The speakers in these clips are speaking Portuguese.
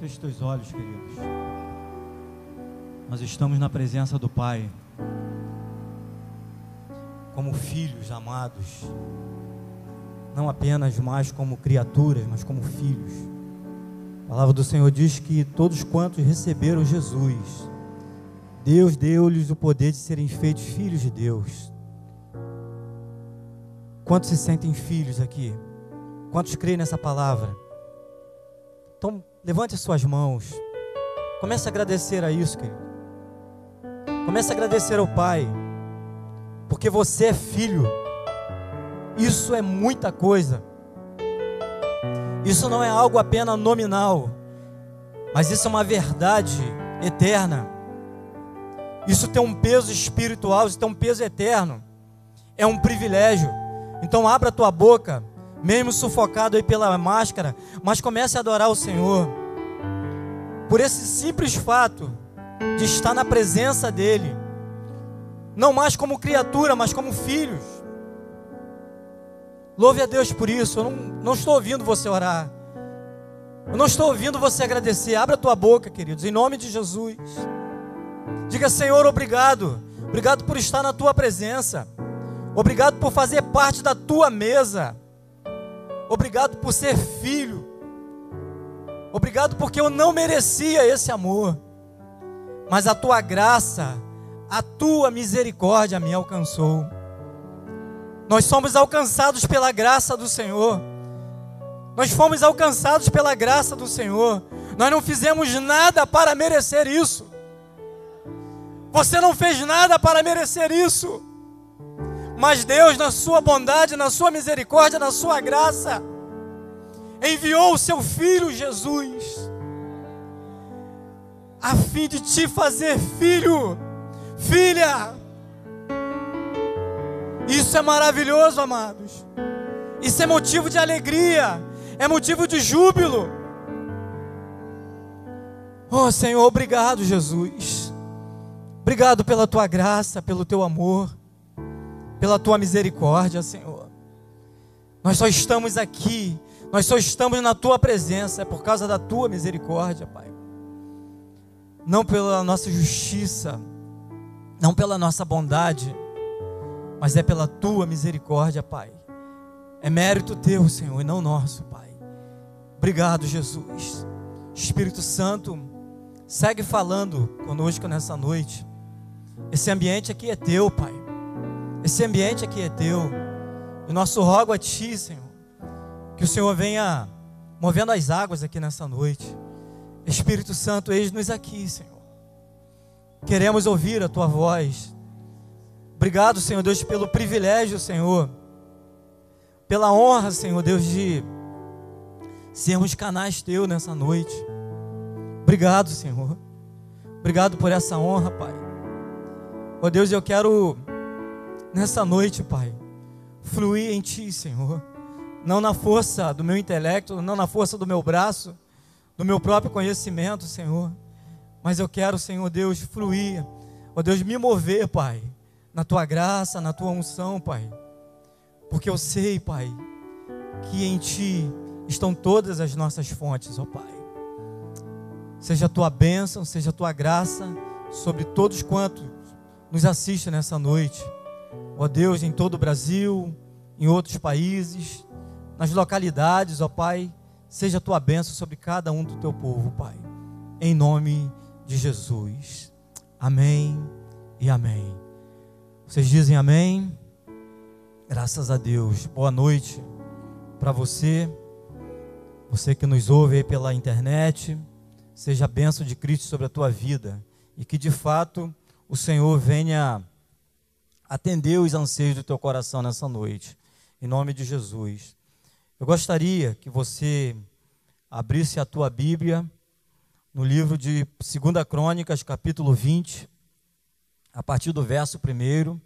Feche teus olhos, queridos. Nós estamos na presença do Pai, como filhos amados, não apenas mais como criaturas, mas como filhos. A palavra do Senhor diz que todos quantos receberam Jesus, Deus deu-lhes o poder de serem feitos filhos de Deus. Quantos se sentem filhos aqui? Quantos creem nessa palavra? Então, levante as suas mãos. Comece a agradecer a isso, querido. Comece a agradecer ao Pai. Porque você é filho. Isso é muita coisa. Isso não é algo apenas nominal, mas isso é uma verdade eterna. Isso tem um peso espiritual, isso tem um peso eterno. É um privilégio. Então abra a tua boca, mesmo sufocado aí pela máscara, mas comece a adorar o Senhor. Por esse simples fato de estar na presença dele, não mais como criatura, mas como filhos. Louve a Deus por isso. Eu não, não estou ouvindo você orar. Eu não estou ouvindo você agradecer. Abra a tua boca, queridos, em nome de Jesus. Diga, Senhor, obrigado. Obrigado por estar na tua presença. Obrigado por fazer parte da tua mesa. Obrigado por ser filho. Obrigado porque eu não merecia esse amor. Mas a tua graça, a tua misericórdia me alcançou. Nós somos alcançados pela graça do Senhor. Nós fomos alcançados pela graça do Senhor. Nós não fizemos nada para merecer isso. Você não fez nada para merecer isso. Mas Deus, na sua bondade, na sua misericórdia, na sua graça, enviou o seu filho Jesus, a fim de te fazer filho, filha. Isso é maravilhoso, amados. Isso é motivo de alegria, é motivo de júbilo. Oh Senhor, obrigado, Jesus. Obrigado pela tua graça, pelo teu amor, pela tua misericórdia, Senhor. Nós só estamos aqui, nós só estamos na tua presença, é por causa da tua misericórdia, Pai. Não pela nossa justiça, não pela nossa bondade, mas é pela tua misericórdia, Pai. É mérito teu, Senhor, e não nosso, Pai. Obrigado, Jesus. Espírito Santo, segue falando conosco nessa noite. Esse ambiente aqui é teu, Pai. Esse ambiente aqui é teu. E nosso rogo a Ti, Senhor, que o Senhor venha movendo as águas aqui nessa noite. Espírito Santo, eis-nos aqui, Senhor. Queremos ouvir a Tua voz. Obrigado, Senhor Deus, pelo privilégio, Senhor, pela honra, Senhor Deus, de sermos canais Teu nessa noite. Obrigado, Senhor. Obrigado por essa honra, Pai. Ó oh, Deus, eu quero nessa noite, Pai, fluir em Ti, Senhor. Não na força do meu intelecto, não na força do meu braço, do meu próprio conhecimento, Senhor. Mas eu quero, Senhor Deus, fluir. Ó oh, Deus, me mover, Pai na tua graça, na tua unção, Pai. Porque eu sei, Pai, que em Ti estão todas as nossas fontes, ó Pai. Seja a tua bênção, seja a tua graça sobre todos quantos nos assistem nessa noite. Ó Deus, em todo o Brasil, em outros países, nas localidades, ó Pai, seja a tua bênção sobre cada um do teu povo, Pai. Em nome de Jesus. Amém e amém. Vocês dizem amém? Graças a Deus. Boa noite para você, você que nos ouve aí pela internet. Seja a bênção de Cristo sobre a tua vida e que de fato o Senhor venha atender os anseios do teu coração nessa noite. Em nome de Jesus. Eu gostaria que você abrisse a tua Bíblia no livro de 2 Crônicas, capítulo 20 a partir do verso primeiro.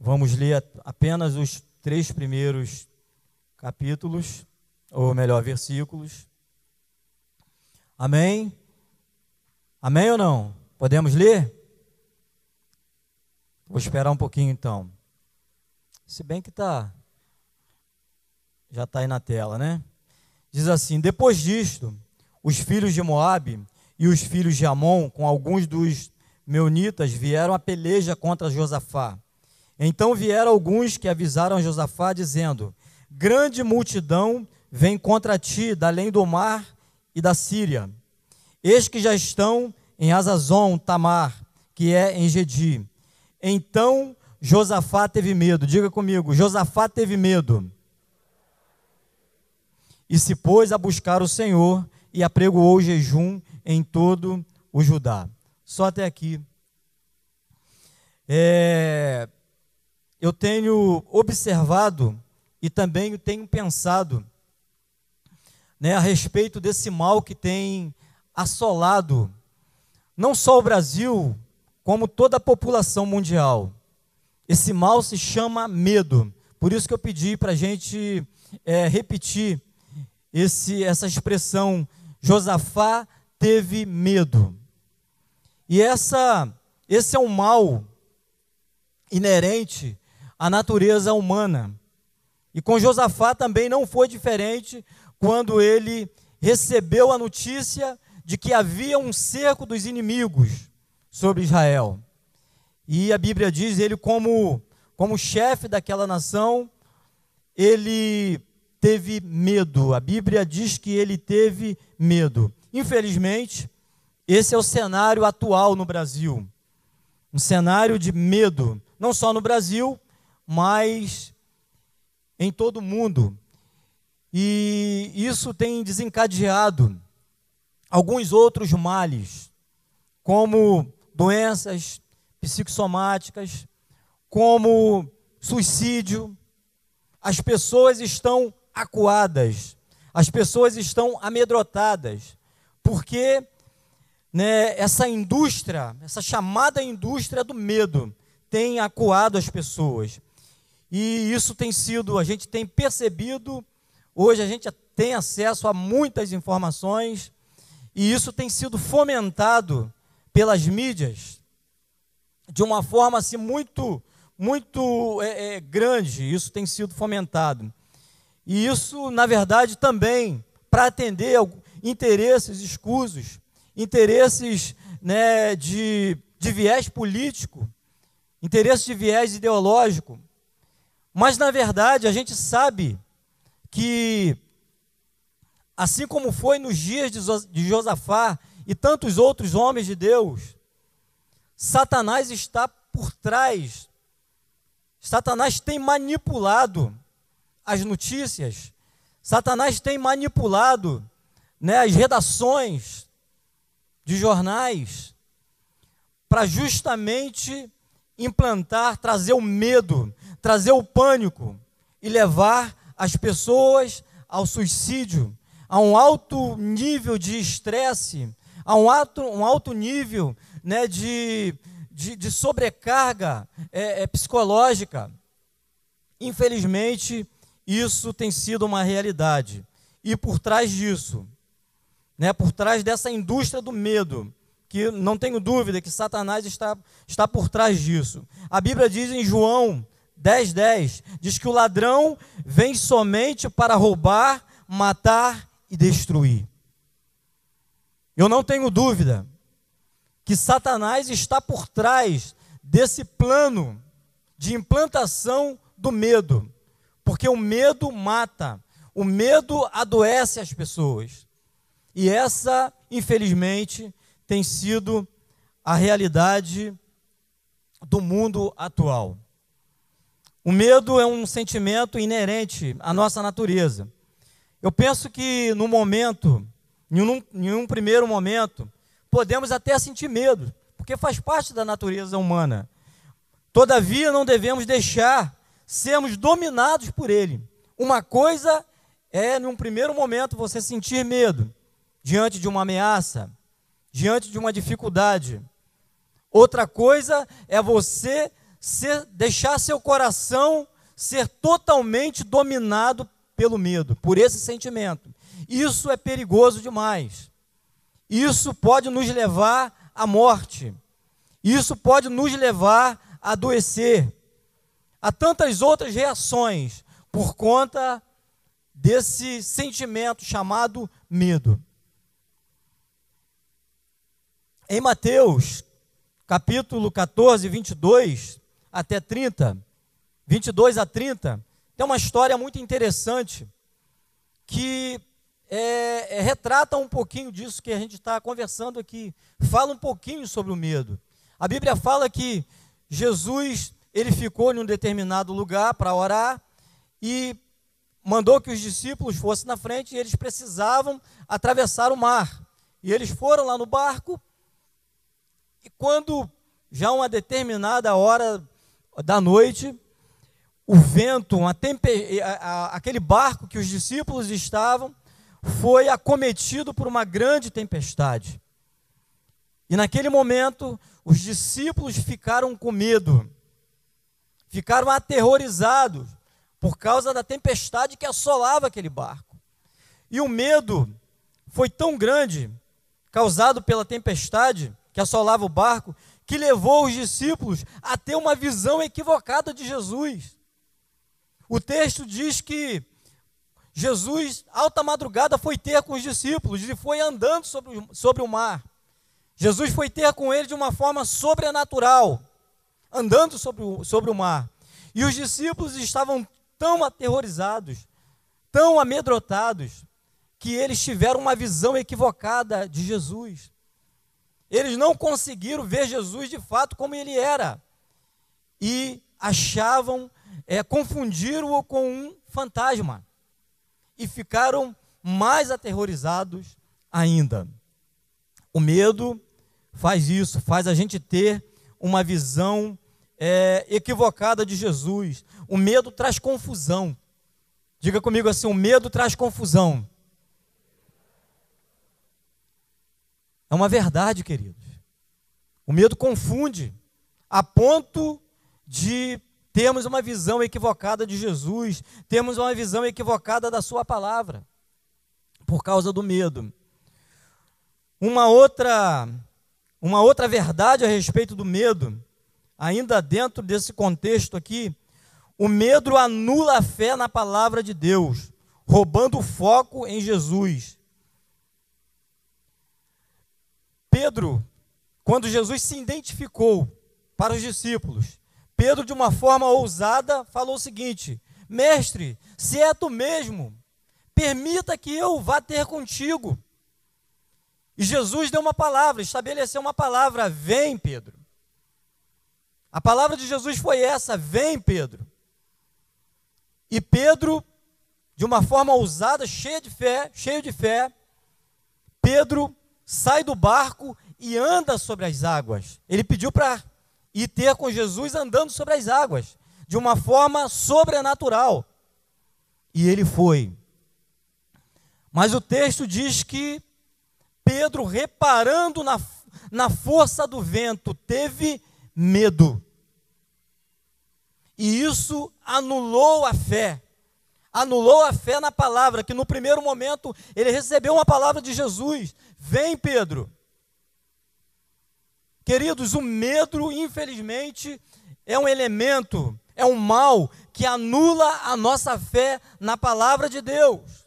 Vamos ler apenas os três primeiros capítulos, ou melhor, versículos. Amém? Amém ou não? Podemos ler? Vou esperar um pouquinho então. Se bem que está. Já está aí na tela, né? Diz assim: Depois disto, os filhos de Moabe e os filhos de Amon, com alguns dos meunitas, vieram a peleja contra Josafá. Então vieram alguns que avisaram a Josafá, dizendo: Grande multidão vem contra ti, da além do mar e da Síria. Eis que já estão em Azazon, Tamar, que é em Gedi. Então Josafá teve medo. Diga comigo, Josafá teve medo. E se pôs a buscar o Senhor e apregoou jejum em todo o Judá. Só até aqui. É, eu tenho observado e também tenho pensado né, a respeito desse mal que tem assolado não só o Brasil, como toda a população mundial. Esse mal se chama medo. Por isso que eu pedi para a gente é, repetir esse, essa expressão: Josafá teve medo. E essa, esse é um mal inerente à natureza humana. E com Josafá também não foi diferente quando ele recebeu a notícia de que havia um cerco dos inimigos sobre Israel. E a Bíblia diz, ele como como chefe daquela nação, ele teve medo. A Bíblia diz que ele teve medo. Infelizmente, esse é o cenário atual no Brasil. Um cenário de medo, não só no Brasil, mas em todo o mundo. E isso tem desencadeado alguns outros males, como doenças psicossomáticas, como suicídio. As pessoas estão acuadas, as pessoas estão amedrotadas, porque né, essa indústria, essa chamada indústria do medo, tem acuado as pessoas. E isso tem sido, a gente tem percebido, hoje a gente tem acesso a muitas informações, e isso tem sido fomentado pelas mídias de uma forma assim muito, muito é, é, grande. Isso tem sido fomentado. E isso, na verdade, também para atender interesses escusos, interesses né, de, de viés político, interesses de viés ideológico. Mas, na verdade, a gente sabe que assim como foi nos dias de Josafá e tantos outros homens de Deus, Satanás está por trás. Satanás tem manipulado as notícias. Satanás tem manipulado né, as redações de jornais para justamente implantar, trazer o medo, trazer o pânico e levar as pessoas ao suicídio, a um alto nível de estresse, a um alto, um alto nível né, de, de, de sobrecarga é, é, psicológica. Infelizmente, isso tem sido uma realidade. E por trás disso, né, por trás dessa indústria do medo, que não tenho dúvida que Satanás está, está por trás disso. A Bíblia diz em João 10,10: 10, diz que o ladrão vem somente para roubar, matar e destruir. Eu não tenho dúvida que Satanás está por trás desse plano de implantação do medo, porque o medo mata, o medo adoece as pessoas. E essa, infelizmente, tem sido a realidade do mundo atual. O medo é um sentimento inerente à nossa natureza. Eu penso que no momento, em um, em um primeiro momento, podemos até sentir medo, porque faz parte da natureza humana. Todavia, não devemos deixar sermos dominados por ele. Uma coisa é, num primeiro momento, você sentir medo diante de uma ameaça, diante de uma dificuldade. Outra coisa é você ser, deixar seu coração ser totalmente dominado pelo medo, por esse sentimento. Isso é perigoso demais. Isso pode nos levar à morte. Isso pode nos levar a adoecer. Há tantas outras reações por conta desse sentimento chamado medo. Em Mateus, capítulo 14, 22 até 30, 22 a 30, tem uma história muito interessante que é, é, retrata um pouquinho disso que a gente está conversando aqui. Fala um pouquinho sobre o medo. A Bíblia fala que Jesus ele ficou em um determinado lugar para orar e mandou que os discípulos fossem na frente e eles precisavam atravessar o mar. E eles foram lá no barco e quando já uma determinada hora da noite, o vento, aquele barco que os discípulos estavam, foi acometido por uma grande tempestade. E naquele momento, os discípulos ficaram com medo, ficaram aterrorizados por causa da tempestade que assolava aquele barco. E o medo foi tão grande, causado pela tempestade que assolava o barco, que levou os discípulos a ter uma visão equivocada de Jesus. O texto diz que Jesus, alta madrugada, foi ter com os discípulos e foi andando sobre o, sobre o mar. Jesus foi ter com ele de uma forma sobrenatural, andando sobre o, sobre o mar. E os discípulos estavam tão aterrorizados, tão amedrontados, que eles tiveram uma visão equivocada de Jesus. Eles não conseguiram ver Jesus de fato como ele era. E achavam, é, confundiram-o com um fantasma. E ficaram mais aterrorizados ainda. O medo faz isso, faz a gente ter uma visão é, equivocada de Jesus. O medo traz confusão. Diga comigo assim: o medo traz confusão. É uma verdade, queridos. O medo confunde, a ponto de termos uma visão equivocada de Jesus, termos uma visão equivocada da Sua palavra, por causa do medo. Uma outra, uma outra verdade a respeito do medo ainda dentro desse contexto aqui, o medo anula a fé na palavra de Deus, roubando o foco em Jesus. Pedro, quando Jesus se identificou para os discípulos, Pedro, de uma forma ousada, falou o seguinte: Mestre, se é tu mesmo, permita que eu vá ter contigo. E Jesus deu uma palavra, estabeleceu uma palavra: Vem, Pedro. A palavra de Jesus foi essa: vem, Pedro. E Pedro, de uma forma ousada, cheia de fé, cheio de fé, Pedro sai do barco e anda sobre as águas. Ele pediu para ir ter com Jesus andando sobre as águas, de uma forma sobrenatural. E ele foi. Mas o texto diz que Pedro, reparando na, na força do vento, teve medo. E isso anulou a fé. Anulou a fé na palavra, que no primeiro momento ele recebeu uma palavra de Jesus: Vem, Pedro. Queridos, o medo, infelizmente, é um elemento, é um mal que anula a nossa fé na palavra de Deus,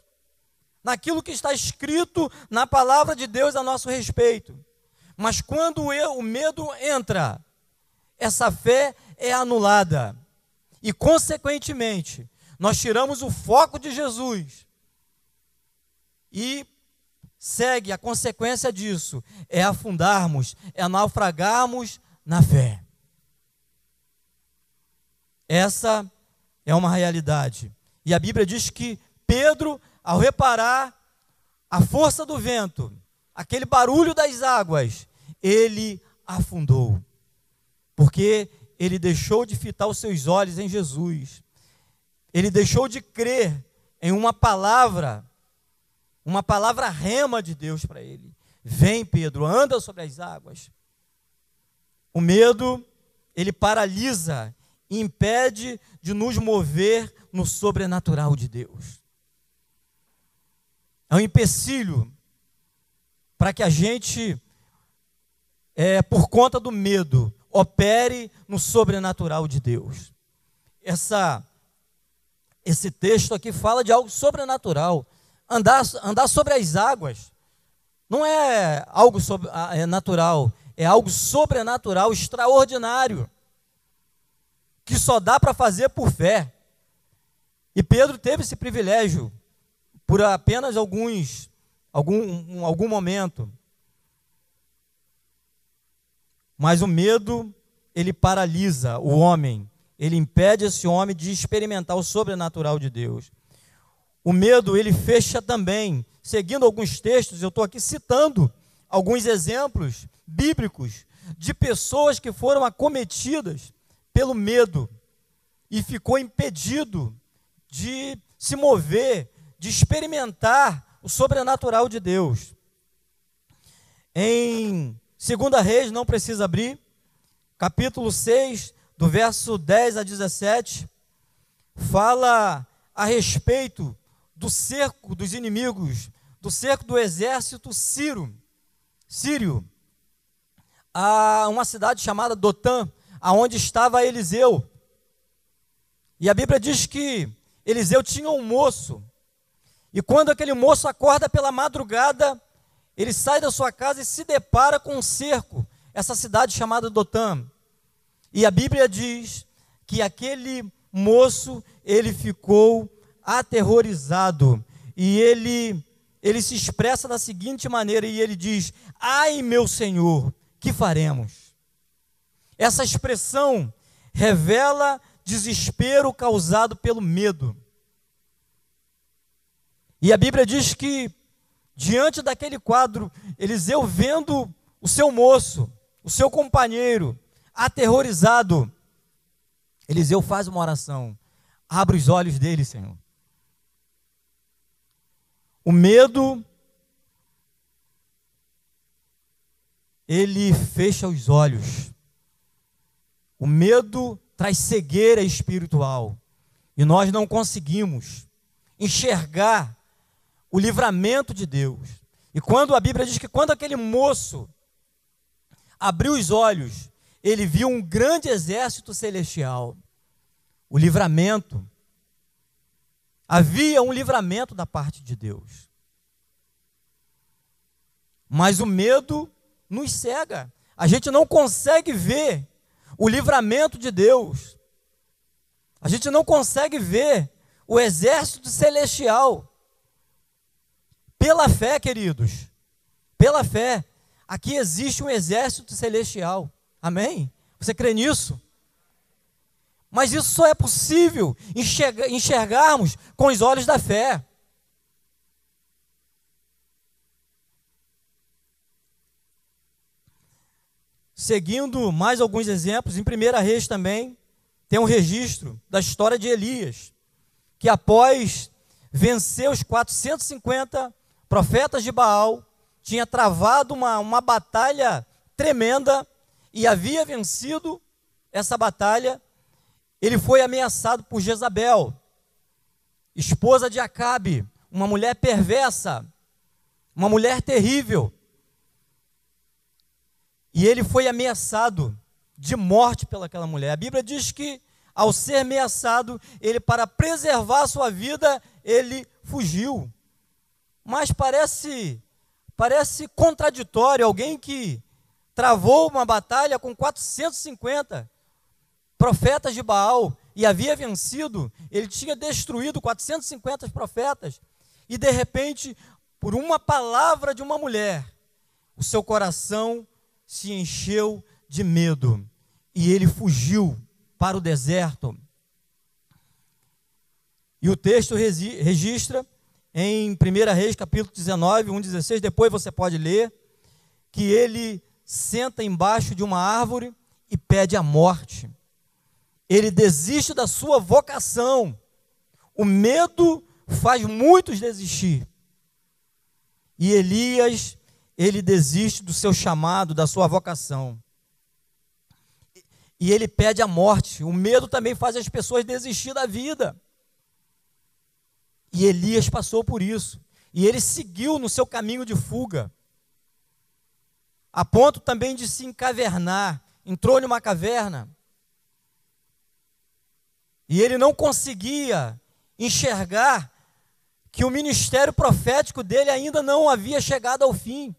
naquilo que está escrito na palavra de Deus a nosso respeito. Mas quando eu, o medo entra, essa fé é anulada. E, consequentemente, nós tiramos o foco de Jesus. E segue a consequência disso: é afundarmos, é naufragarmos na fé. Essa é uma realidade. E a Bíblia diz que Pedro, ao reparar a força do vento, aquele barulho das águas, ele afundou porque ele deixou de fitar os seus olhos em Jesus. Ele deixou de crer em uma palavra, uma palavra rema de Deus para ele. Vem, Pedro, anda sobre as águas. O medo, ele paralisa e impede de nos mover no sobrenatural de Deus. É um empecilho para que a gente, é, por conta do medo, opere no sobrenatural de Deus. Essa esse texto aqui fala de algo sobrenatural. Andar, andar sobre as águas não é algo sobre, ah, é natural, é algo sobrenatural, extraordinário, que só dá para fazer por fé. E Pedro teve esse privilégio por apenas alguns, algum, algum momento. Mas o medo, ele paralisa o homem, ele impede esse homem de experimentar o sobrenatural de Deus. O medo, ele fecha também. Seguindo alguns textos, eu estou aqui citando alguns exemplos bíblicos de pessoas que foram acometidas pelo medo e ficou impedido de se mover, de experimentar o sobrenatural de Deus. Em Segunda Reis, não precisa abrir, capítulo 6, do verso 10 a 17, fala a respeito do cerco dos inimigos, do cerco do exército sírio, sírio a uma cidade chamada Dotã, aonde estava Eliseu. E a Bíblia diz que Eliseu tinha um moço, e quando aquele moço acorda pela madrugada, ele sai da sua casa e se depara com um cerco, essa cidade chamada Dotã. E a Bíblia diz que aquele moço, ele ficou aterrorizado, e ele ele se expressa da seguinte maneira e ele diz: "Ai, meu Senhor, que faremos?" Essa expressão revela desespero causado pelo medo. E a Bíblia diz que diante daquele quadro, Eliseu vendo o seu moço, o seu companheiro, aterrorizado, Eliseu faz uma oração: abre os olhos dele, Senhor. O medo, ele fecha os olhos. O medo traz cegueira espiritual. E nós não conseguimos enxergar o livramento de Deus. E quando a Bíblia diz que quando aquele moço abriu os olhos, ele viu um grande exército celestial. O livramento. Havia um livramento da parte de Deus. Mas o medo nos cega. A gente não consegue ver o livramento de Deus. A gente não consegue ver o exército celestial. Pela fé, queridos, pela fé, aqui existe um exército celestial. Amém? Você crê nisso? Mas isso só é possível enxergar, enxergarmos com os olhos da fé. Seguindo mais alguns exemplos, em 1 Reis também tem um registro da história de Elias, que após vencer os 450 profetas de Baal, tinha travado uma, uma batalha tremenda e havia vencido essa batalha, ele foi ameaçado por Jezabel, esposa de Acabe, uma mulher perversa, uma mulher terrível. E ele foi ameaçado de morte pelaquela mulher. A Bíblia diz que, ao ser ameaçado, ele, para preservar sua vida, ele fugiu. Mas parece, parece contraditório alguém que travou uma batalha com 450 profetas de Baal e havia vencido, ele tinha destruído 450 profetas, e de repente, por uma palavra de uma mulher, o seu coração se encheu de medo e ele fugiu para o deserto. E o texto registra em 1 Reis, capítulo 19, 1, 16, depois você pode ler, que ele senta embaixo de uma árvore e pede a morte. Ele desiste da sua vocação. O medo faz muitos desistir. E Elias ele desiste do seu chamado, da sua vocação. E ele pede a morte. O medo também faz as pessoas desistir da vida. E Elias passou por isso. E ele seguiu no seu caminho de fuga. A ponto também de se encavernar. Entrou numa caverna. E ele não conseguia enxergar que o ministério profético dele ainda não havia chegado ao fim.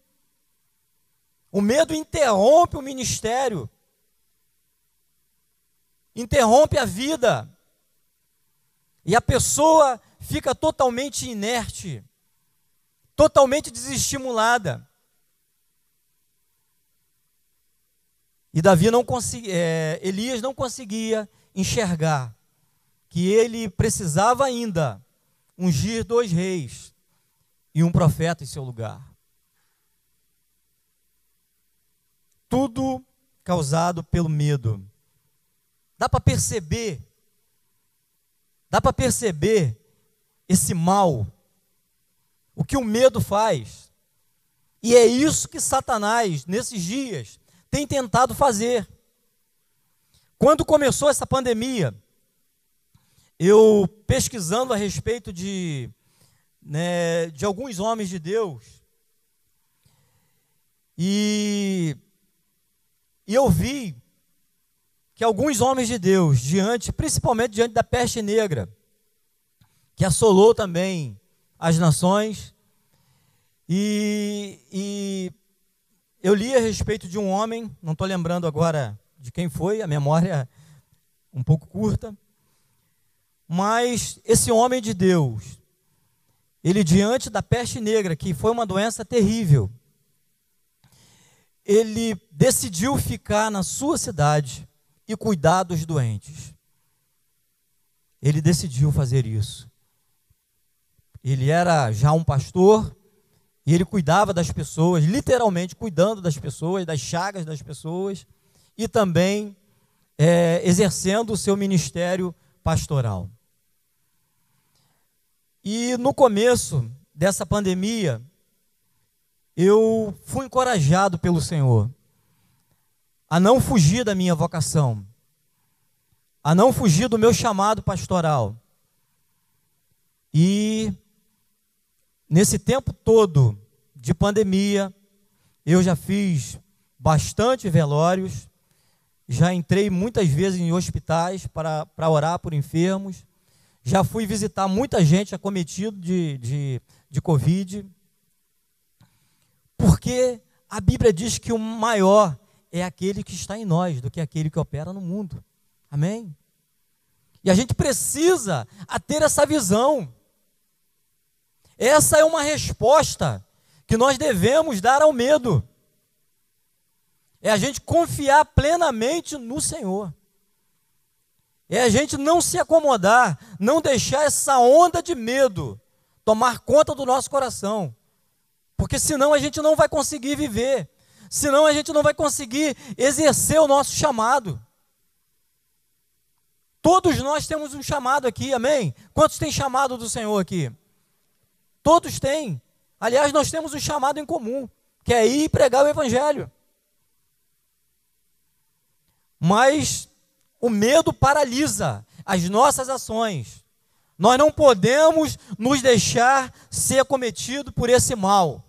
O medo interrompe o ministério, interrompe a vida, e a pessoa fica totalmente inerte, totalmente desestimulada. E Davi não conseguia, é, Elias não conseguia enxergar que ele precisava ainda ungir dois reis e um profeta em seu lugar. Tudo causado pelo medo. Dá para perceber, dá para perceber esse mal, o que o medo faz. E é isso que Satanás, nesses dias, tem tentado fazer. Quando começou essa pandemia, eu pesquisando a respeito de, né, de alguns homens de Deus, e, e eu vi que alguns homens de Deus, diante, principalmente diante da peste negra, que assolou também as nações, e, e eu li a respeito de um homem, não estou lembrando agora de quem foi, a memória um pouco curta, mas esse homem de Deus, ele diante da peste negra, que foi uma doença terrível, ele decidiu ficar na sua cidade e cuidar dos doentes. Ele decidiu fazer isso. Ele era já um pastor e ele cuidava das pessoas, literalmente cuidando das pessoas, das chagas das pessoas e também é, exercendo o seu ministério pastoral. E no começo dessa pandemia, eu fui encorajado pelo Senhor a não fugir da minha vocação, a não fugir do meu chamado pastoral. E nesse tempo todo de pandemia, eu já fiz bastante velórios, já entrei muitas vezes em hospitais para, para orar por enfermos, já fui visitar muita gente acometido de, de, de Covid, porque a Bíblia diz que o maior é aquele que está em nós do que aquele que opera no mundo. Amém? E a gente precisa a ter essa visão. Essa é uma resposta que nós devemos dar ao medo. É a gente confiar plenamente no Senhor. É a gente não se acomodar, não deixar essa onda de medo tomar conta do nosso coração. Porque senão a gente não vai conseguir viver senão a gente não vai conseguir exercer o nosso chamado. Todos nós temos um chamado aqui, amém? Quantos têm chamado do Senhor aqui? Todos têm. Aliás, nós temos um chamado em comum, que é ir pregar o Evangelho. Mas o medo paralisa as nossas ações. Nós não podemos nos deixar ser cometido por esse mal.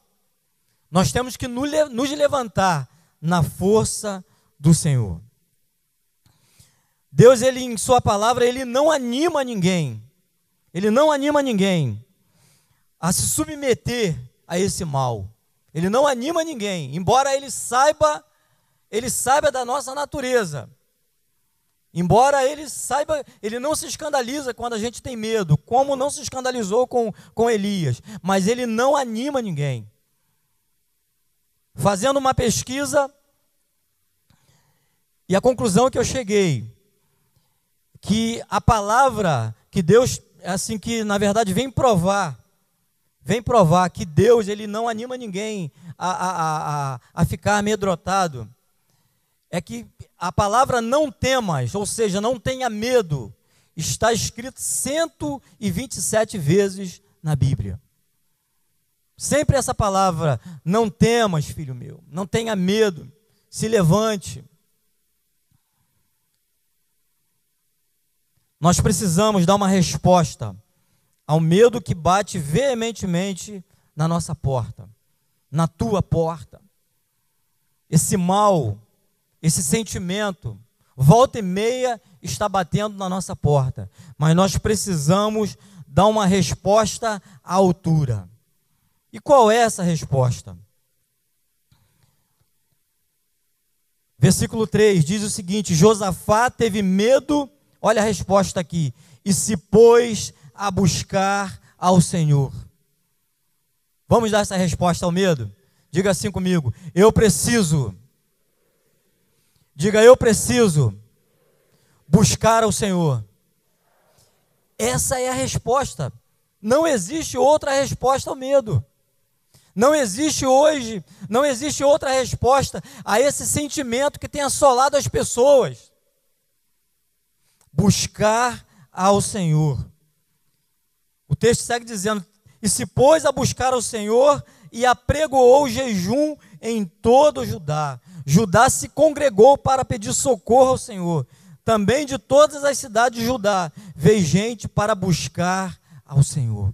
Nós temos que nos levantar na força do Senhor. Deus, ele em sua palavra, ele não anima ninguém. Ele não anima ninguém a se submeter a esse mal. Ele não anima ninguém, embora ele saiba, ele saiba da nossa natureza. Embora ele saiba, ele não se escandaliza quando a gente tem medo, como não se escandalizou com, com Elias, mas ele não anima ninguém. Fazendo uma pesquisa, e a conclusão que eu cheguei, que a palavra que Deus, assim que na verdade vem provar, vem provar que Deus ele não anima ninguém a, a, a, a ficar amedrotado, é que a palavra não temas, ou seja, não tenha medo, está escrito 127 vezes na Bíblia. Sempre essa palavra, não temas, filho meu, não tenha medo, se levante. Nós precisamos dar uma resposta ao medo que bate veementemente na nossa porta, na tua porta. Esse mal, esse sentimento, volta e meia está batendo na nossa porta, mas nós precisamos dá uma resposta à altura. E qual é essa resposta? Versículo 3 diz o seguinte: Josafá teve medo, olha a resposta aqui, e se pôs a buscar ao Senhor. Vamos dar essa resposta ao medo? Diga assim comigo: eu preciso. Diga, eu preciso buscar ao Senhor. Essa é a resposta. Não existe outra resposta ao medo. Não existe hoje, não existe outra resposta a esse sentimento que tem assolado as pessoas. Buscar ao Senhor. O texto segue dizendo: E se pôs a buscar ao Senhor e apregoou jejum em todo Judá. Judá se congregou para pedir socorro ao Senhor. Também de todas as cidades de Judá veio gente para buscar ao Senhor.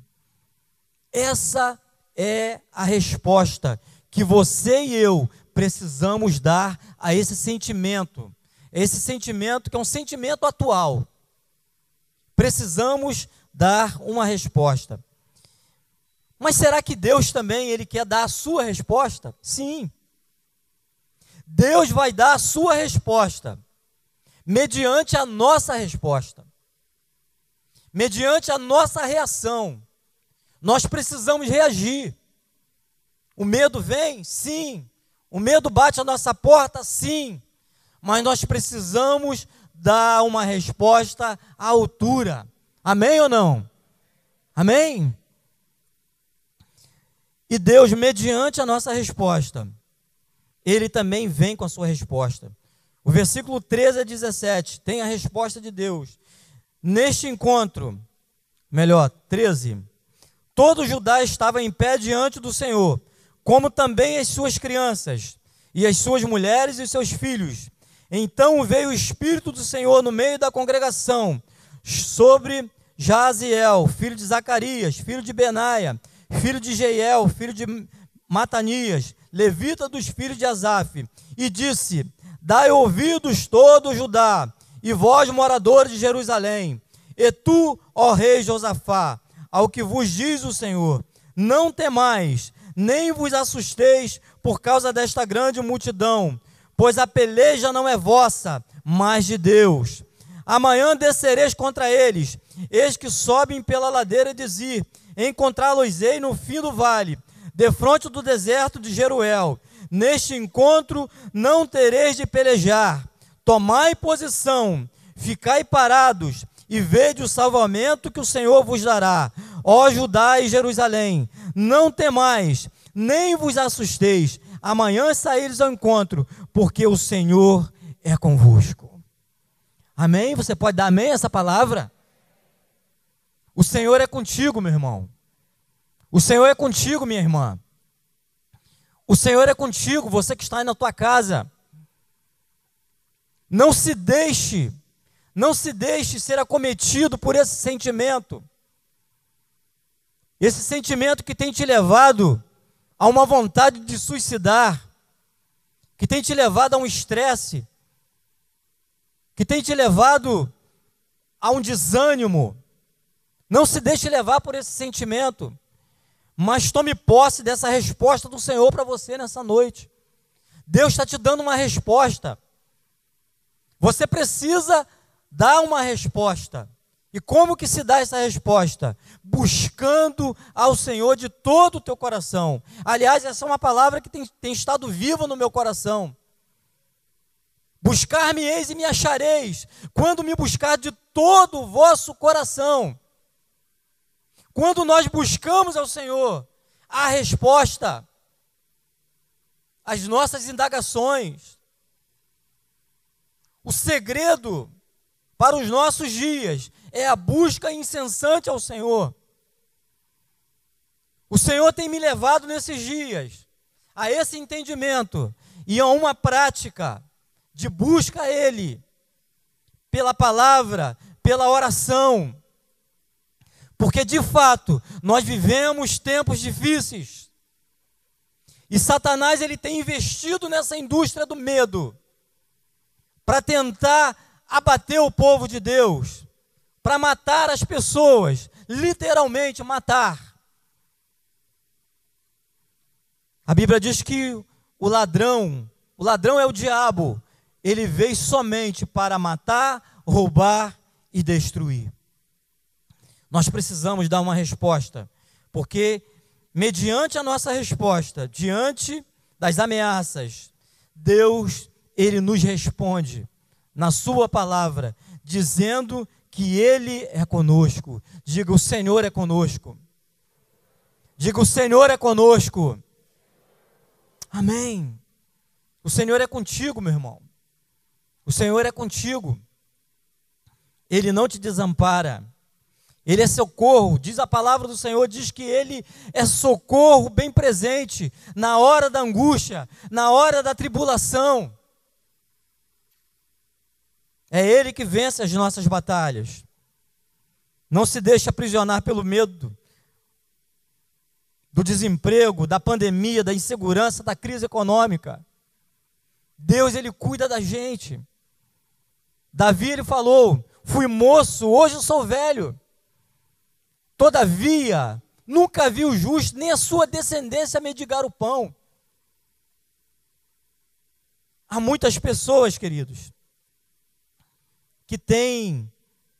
Essa é a resposta que você e eu precisamos dar a esse sentimento. Esse sentimento que é um sentimento atual. Precisamos dar uma resposta. Mas será que Deus também ele quer dar a sua resposta? Sim. Deus vai dar a sua resposta mediante a nossa resposta. Mediante a nossa reação. Nós precisamos reagir. O medo vem? Sim. O medo bate a nossa porta? Sim. Mas nós precisamos dar uma resposta à altura. Amém ou não? Amém? E Deus, mediante a nossa resposta, Ele também vem com a sua resposta. O versículo 13 a 17 tem a resposta de Deus. Neste encontro, melhor, 13, todo Judá estava em pé diante do Senhor, como também as suas crianças, e as suas mulheres e seus filhos. Então veio o Espírito do Senhor no meio da congregação, sobre Jaziel, filho de Zacarias, filho de Benaia, filho de Jeiel, filho de Matanias, levita dos filhos de Asaf, e disse: Dai ouvidos todo Judá, e vós, moradores de Jerusalém, e tu, ó rei Josafá, ao que vos diz o Senhor: Não temais, nem vos assusteis por causa desta grande multidão, pois a peleja não é vossa, mas de Deus. Amanhã descereis contra eles, eis que sobem pela ladeira de Zir, encontrá-los-ei no fim do vale, defronte do deserto de Jeruel. Neste encontro não tereis de pelejar. Tomai posição, ficai parados e vede o salvamento que o Senhor vos dará. Ó Judá e Jerusalém, não temais, nem vos assusteis. Amanhã saíres ao encontro, porque o Senhor é convosco. Amém? Você pode dar amém a essa palavra? O Senhor é contigo, meu irmão. O Senhor é contigo, minha irmã. O Senhor é contigo, você que está aí na tua casa. Não se deixe, não se deixe ser acometido por esse sentimento. Esse sentimento que tem te levado a uma vontade de suicidar, que tem te levado a um estresse, que tem te levado a um desânimo, não se deixe levar por esse sentimento, mas tome posse dessa resposta do Senhor para você nessa noite. Deus está te dando uma resposta. Você precisa dar uma resposta. E como que se dá essa resposta? Buscando ao Senhor de todo o teu coração. Aliás, essa é uma palavra que tem, tem estado viva no meu coração. Buscar-me-eis e me achareis, quando me buscar de todo o vosso coração. Quando nós buscamos ao Senhor a resposta às nossas indagações, o segredo para os nossos dias é a busca incessante ao Senhor. O Senhor tem me levado nesses dias a esse entendimento e a uma prática de busca a Ele pela palavra, pela oração porque de fato, nós vivemos tempos difíceis. E Satanás ele tem investido nessa indústria do medo para tentar abater o povo de Deus, para matar as pessoas, literalmente matar. A Bíblia diz que o ladrão, o ladrão é o diabo, ele veio somente para matar, roubar e destruir. Nós precisamos dar uma resposta, porque mediante a nossa resposta, diante das ameaças, Deus, ele nos responde na sua palavra, dizendo que ele é conosco. Diga: "O Senhor é conosco". Diga: "O Senhor é conosco". Amém. O Senhor é contigo, meu irmão. O Senhor é contigo. Ele não te desampara. Ele é socorro, diz a palavra do Senhor, diz que Ele é socorro bem presente na hora da angústia, na hora da tribulação. É Ele que vence as nossas batalhas. Não se deixe aprisionar pelo medo do desemprego, da pandemia, da insegurança, da crise econômica. Deus, Ele cuida da gente. Davi, ele falou: Fui moço, hoje eu sou velho. Todavia, nunca vi o justo, nem a sua descendência mendigar o pão. Há muitas pessoas, queridos, que têm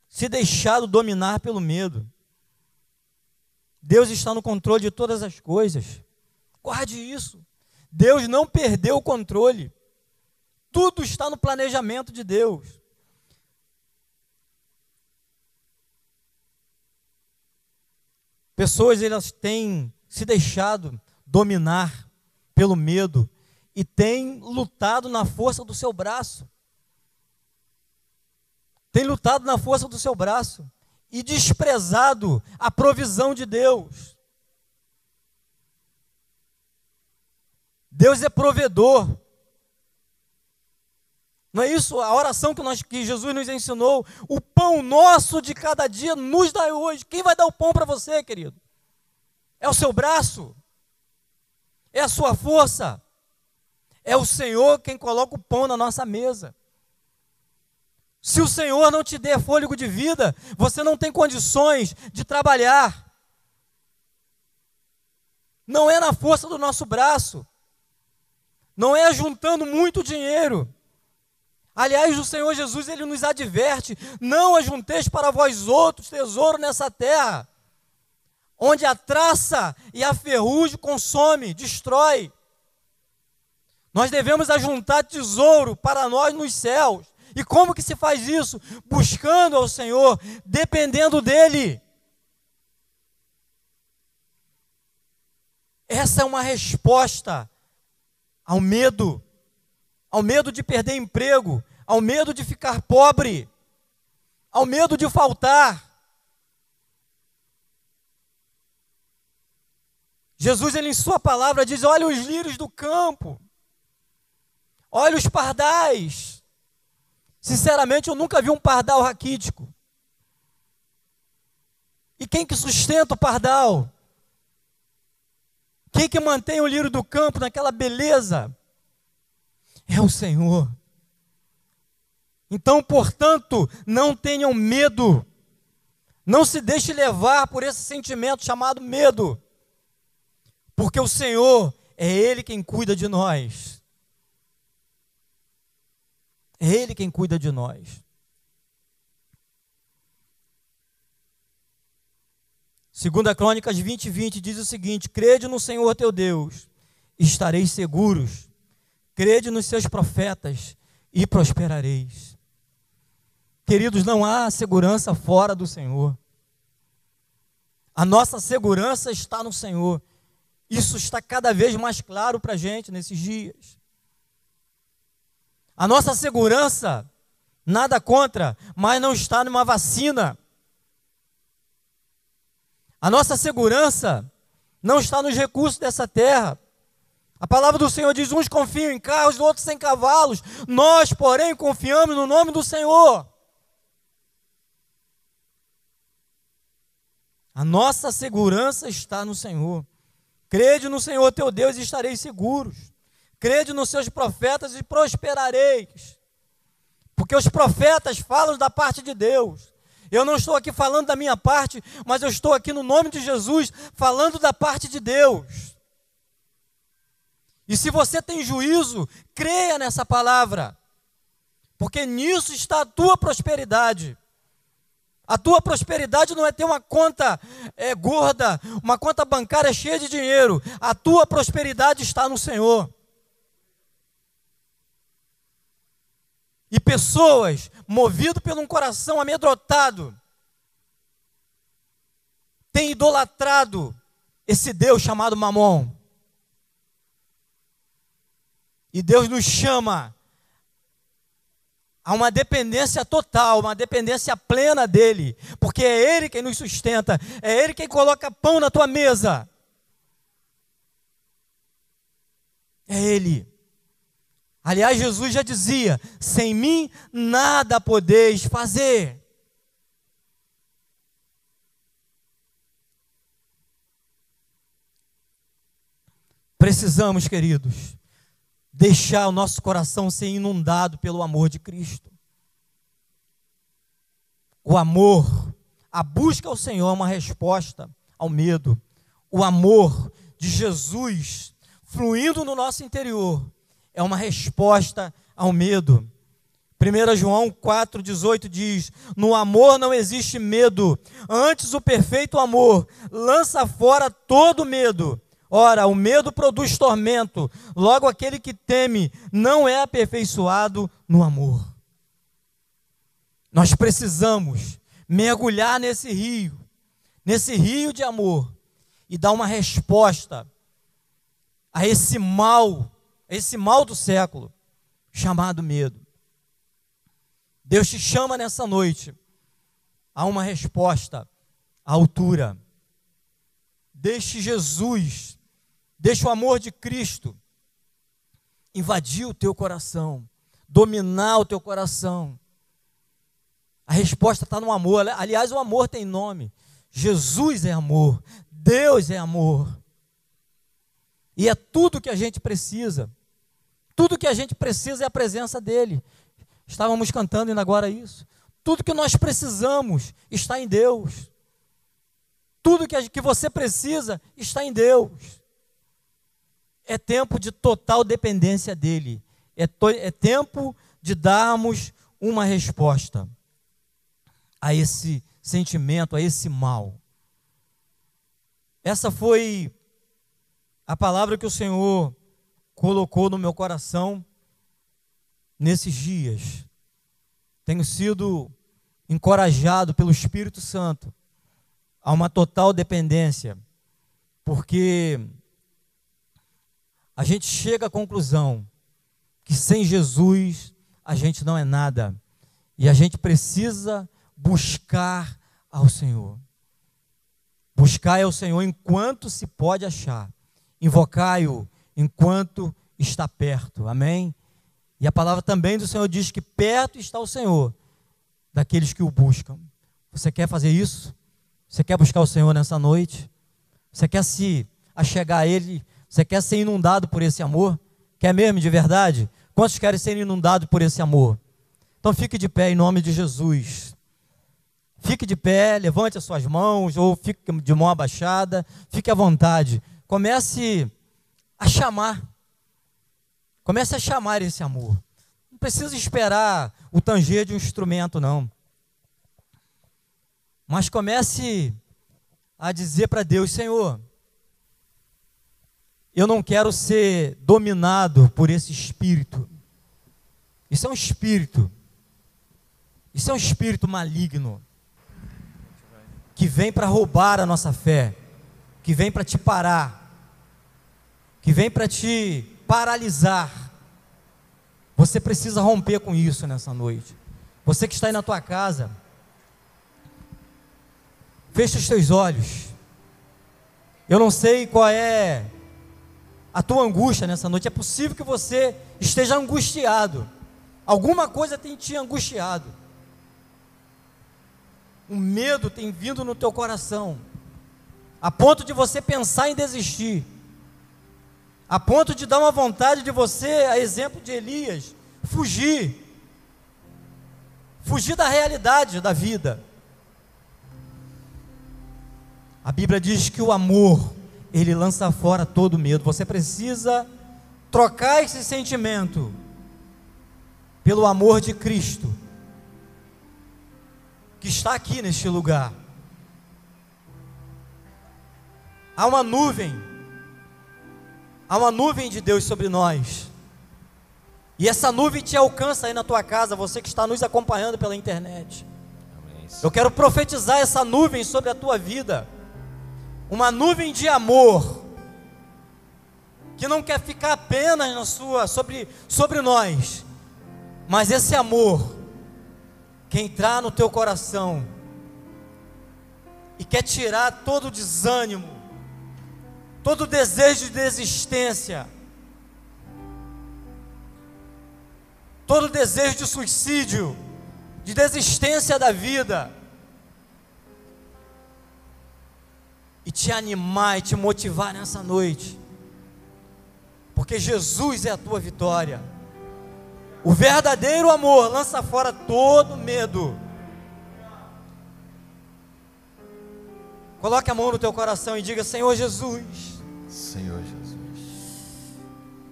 se deixado dominar pelo medo. Deus está no controle de todas as coisas. Guarde isso. Deus não perdeu o controle. Tudo está no planejamento de Deus. Pessoas elas têm se deixado dominar pelo medo e têm lutado na força do seu braço. Tem lutado na força do seu braço e desprezado a provisão de Deus. Deus é provedor. Não é isso a oração que, nós, que Jesus nos ensinou? O pão nosso de cada dia nos dá hoje. Quem vai dar o pão para você, querido? É o seu braço? É a sua força? É o Senhor quem coloca o pão na nossa mesa. Se o Senhor não te der fôlego de vida, você não tem condições de trabalhar. Não é na força do nosso braço. Não é juntando muito dinheiro. Aliás, o Senhor Jesus ele nos adverte: não ajunteis para vós outros tesouro nessa terra, onde a traça e a ferrugem consome, destrói. Nós devemos ajuntar tesouro para nós nos céus. E como que se faz isso? Buscando ao Senhor, dependendo dele. Essa é uma resposta ao medo ao medo de perder emprego, ao medo de ficar pobre, ao medo de faltar. Jesus, ele em sua palavra diz: "Olha os lírios do campo. Olha os pardais. Sinceramente, eu nunca vi um pardal raquítico. E quem que sustenta o pardal? Quem que mantém o lírio do campo naquela beleza? É o Senhor. Então, portanto, não tenham medo. Não se deixe levar por esse sentimento chamado medo. Porque o Senhor é Ele quem cuida de nós. É Ele quem cuida de nós. Segunda Crônicas 20, 20 diz o seguinte: Crede no Senhor teu Deus, estareis seguros crede nos seus profetas e prosperareis. Queridos, não há segurança fora do Senhor. A nossa segurança está no Senhor. Isso está cada vez mais claro para a gente nesses dias. A nossa segurança, nada contra, mas não está numa vacina. A nossa segurança não está nos recursos dessa terra. A palavra do Senhor diz: uns confiam em carros, outros em cavalos. Nós, porém, confiamos no nome do Senhor. A nossa segurança está no Senhor. Crede no Senhor teu Deus e estareis seguros. Crede nos seus profetas e prosperareis. Porque os profetas falam da parte de Deus. Eu não estou aqui falando da minha parte, mas eu estou aqui no nome de Jesus falando da parte de Deus. E se você tem juízo, creia nessa palavra, porque nisso está a tua prosperidade. A tua prosperidade não é ter uma conta é, gorda, uma conta bancária cheia de dinheiro. A tua prosperidade está no Senhor. E pessoas movidas por um coração amedrontado têm idolatrado esse Deus chamado Mamon. E Deus nos chama a uma dependência total, uma dependência plena dele, porque é ele quem nos sustenta, é ele quem coloca pão na tua mesa. É ele. Aliás, Jesus já dizia: sem mim nada podeis fazer. Precisamos, queridos, deixar o nosso coração ser inundado pelo amor de Cristo. O amor, a busca ao Senhor é uma resposta ao medo. O amor de Jesus fluindo no nosso interior é uma resposta ao medo. 1 João 4,18 diz: No amor não existe medo, antes o perfeito amor lança fora todo medo. Ora, o medo produz tormento, logo aquele que teme não é aperfeiçoado no amor. Nós precisamos mergulhar nesse rio, nesse rio de amor, e dar uma resposta a esse mal esse mal do século, chamado medo. Deus te chama nessa noite a uma resposta à altura. Deixe Jesus, deixe o amor de Cristo invadir o teu coração, dominar o teu coração. A resposta está no amor. Aliás, o amor tem nome. Jesus é amor. Deus é amor. E é tudo que a gente precisa. Tudo que a gente precisa é a presença dEle. Estávamos cantando ainda agora isso. Tudo que nós precisamos está em Deus. Tudo que, que você precisa está em Deus. É tempo de total dependência dEle. É, to, é tempo de darmos uma resposta a esse sentimento, a esse mal. Essa foi a palavra que o Senhor colocou no meu coração nesses dias. Tenho sido encorajado pelo Espírito Santo a uma total dependência, porque a gente chega à conclusão que sem Jesus a gente não é nada e a gente precisa buscar ao Senhor. Buscar ao Senhor enquanto se pode achar invocai-o enquanto está perto. Amém? E a palavra também do Senhor diz que perto está o Senhor daqueles que o buscam. Você quer fazer isso? Você quer buscar o Senhor nessa noite? Você quer se achegar a Ele? Você quer ser inundado por esse amor? Quer mesmo de verdade? Quantos querem ser inundados por esse amor? Então fique de pé em nome de Jesus. Fique de pé, levante as suas mãos, ou fique de mão abaixada, fique à vontade. Comece a chamar. Comece a chamar esse amor. Não precisa esperar o tanger de um instrumento, não. Mas comece a dizer para Deus: Senhor, eu não quero ser dominado por esse espírito. Isso é um espírito. Isso é um espírito maligno que vem para roubar a nossa fé que vem para te parar, que vem para te paralisar. Você precisa romper com isso nessa noite. Você que está aí na tua casa, fecha os teus olhos. Eu não sei qual é a tua angústia nessa noite. É possível que você esteja angustiado. Alguma coisa tem te angustiado. O medo tem vindo no teu coração a ponto de você pensar em desistir, a ponto de dar uma vontade de você, a exemplo de Elias, fugir, fugir da realidade da vida, A Bíblia diz que o amor, ele lança fora todo medo. Você precisa trocar esse sentimento pelo amor de Cristo, que está aqui neste lugar. Há uma nuvem, há uma nuvem de Deus sobre nós. E essa nuvem te alcança aí na tua casa, você que está nos acompanhando pela internet. Eu quero profetizar essa nuvem sobre a tua vida. Uma nuvem de amor que não quer ficar apenas na sua sobre sobre nós, mas esse amor que entrar no teu coração e quer tirar todo o desânimo, todo o desejo de desistência, todo o desejo de suicídio, de desistência da vida, e te animar e te motivar nessa noite, porque Jesus é a tua vitória. O verdadeiro amor lança fora todo medo. Coloque a mão no teu coração e diga: Senhor Jesus. Senhor Jesus.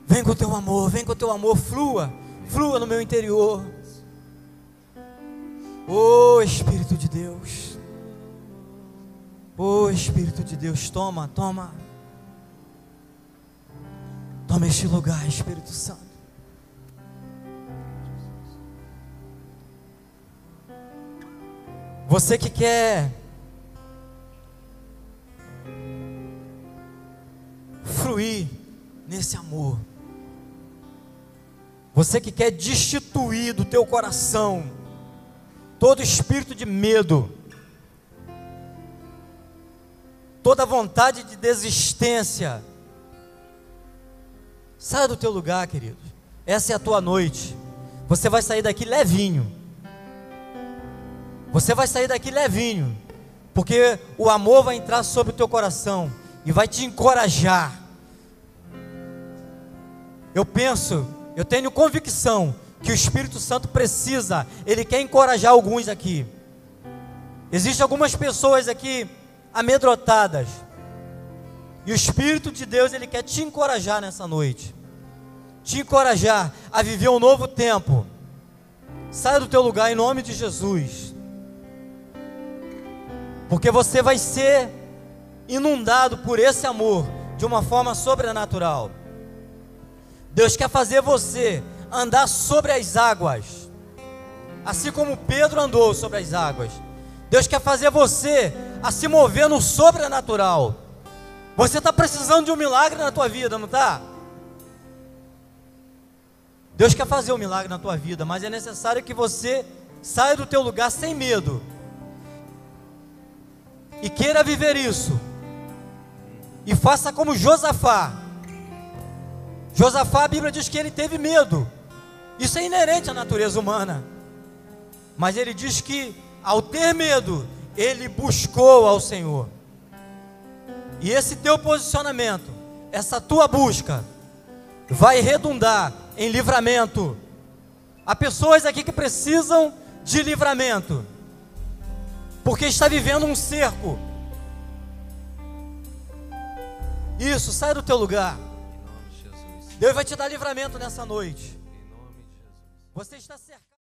Vem com o teu amor, vem com o teu amor, flua, flua no meu interior. Oh Espírito de Deus. Oh Espírito de Deus, toma, toma. Toma este lugar, Espírito Santo. Você que quer fruir nesse amor. Você que quer destituir do teu coração todo espírito de medo, toda vontade de desistência, saia do teu lugar, querido. Essa é a tua noite. Você vai sair daqui levinho. Você vai sair daqui levinho, porque o amor vai entrar sobre o teu coração e vai te encorajar. Eu penso, eu tenho convicção que o Espírito Santo precisa, ele quer encorajar alguns aqui. Existem algumas pessoas aqui amedrontadas. E o Espírito de Deus, ele quer te encorajar nessa noite. Te encorajar a viver um novo tempo. Saia do teu lugar em nome de Jesus. Porque você vai ser inundado por esse amor de uma forma sobrenatural. Deus quer fazer você andar sobre as águas, assim como Pedro andou sobre as águas. Deus quer fazer você a se mover no sobrenatural. Você está precisando de um milagre na tua vida, não está? Deus quer fazer um milagre na tua vida, mas é necessário que você saia do teu lugar sem medo e queira viver isso. E faça como Josafá. Josafá, a Bíblia diz que ele teve medo. Isso é inerente à natureza humana. Mas ele diz que, ao ter medo, ele buscou ao Senhor. E esse teu posicionamento, essa tua busca, vai redundar em livramento. Há pessoas aqui que precisam de livramento, porque está vivendo um cerco. Isso, sai do teu lugar. Deus vai te dar livramento nessa noite. Você está cercado.